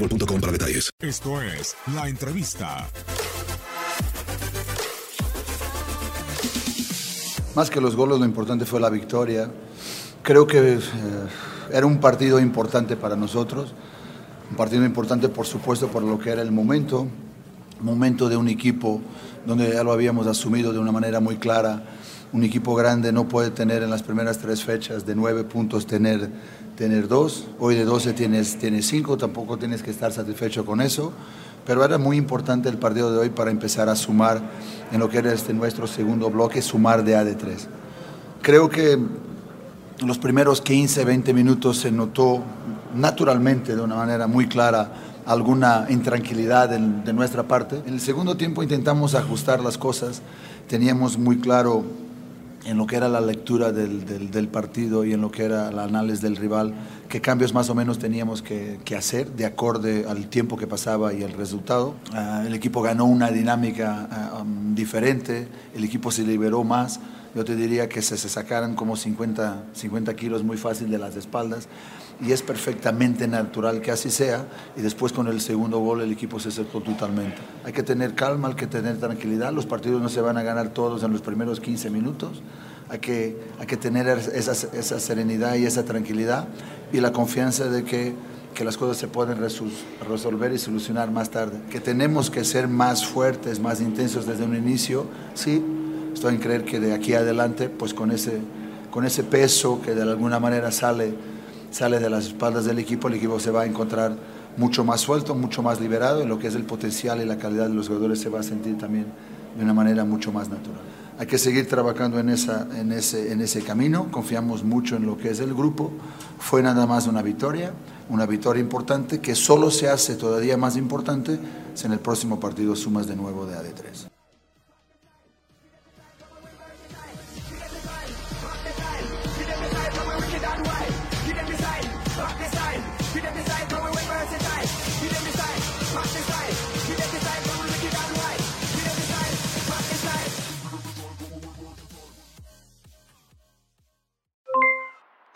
boostmobile.com para detalles. Esto es La Entrevista. Más que los goles, lo importante fue la victoria. Creo que eh, era un partido importante para nosotros. Un partido importante, por supuesto, por lo que era el momento. Momento de un equipo donde ya lo habíamos asumido de una manera muy clara. Un equipo grande no puede tener en las primeras tres fechas de nueve puntos tener, tener dos. Hoy de 12 tienes, tienes cinco, tampoco tienes que estar satisfecho con eso. Pero era muy importante el partido de hoy para empezar a sumar en lo que era este nuestro segundo bloque, sumar de A de 3. Creo que los primeros 15, 20 minutos se notó naturalmente, de una manera muy clara, alguna intranquilidad de nuestra parte. En el segundo tiempo intentamos ajustar las cosas, teníamos muy claro en lo que era la lectura del, del, partido y en lo que era el análisis del rival, qué cambios más o menos teníamos que, que hacer de acorde al tiempo que pasaba y el resultado. Uh, el equipo ganó una dinámica uh, um, diferente, el equipo se liberó más. Yo te diría que se, se sacaran como 50, 50 kilos muy fácil de las espaldas y es perfectamente natural que así sea. Y después con el segundo gol el equipo se secó totalmente. Hay que tener calma, hay que tener tranquilidad. Los partidos no se van a ganar todos en los primeros 15 minutos. Hay que, hay que tener esa, esa serenidad y esa tranquilidad y la confianza de que, que las cosas se pueden resolver y solucionar más tarde. Que tenemos que ser más fuertes, más intensos desde un inicio, sí. Estoy en creer que de aquí adelante, pues con ese, con ese peso que de alguna manera sale sale de las espaldas del equipo, el equipo se va a encontrar mucho más suelto, mucho más liberado, en lo que es el potencial y la calidad de los jugadores se va a sentir también de una manera mucho más natural. Hay que seguir trabajando en, ese, ese camino, confiamos mucho en lo que es el grupo, fue nada más una victoria, una victoria importante que solo se hace todavía más importante si en el próximo partido sumas de nuevo de AD3.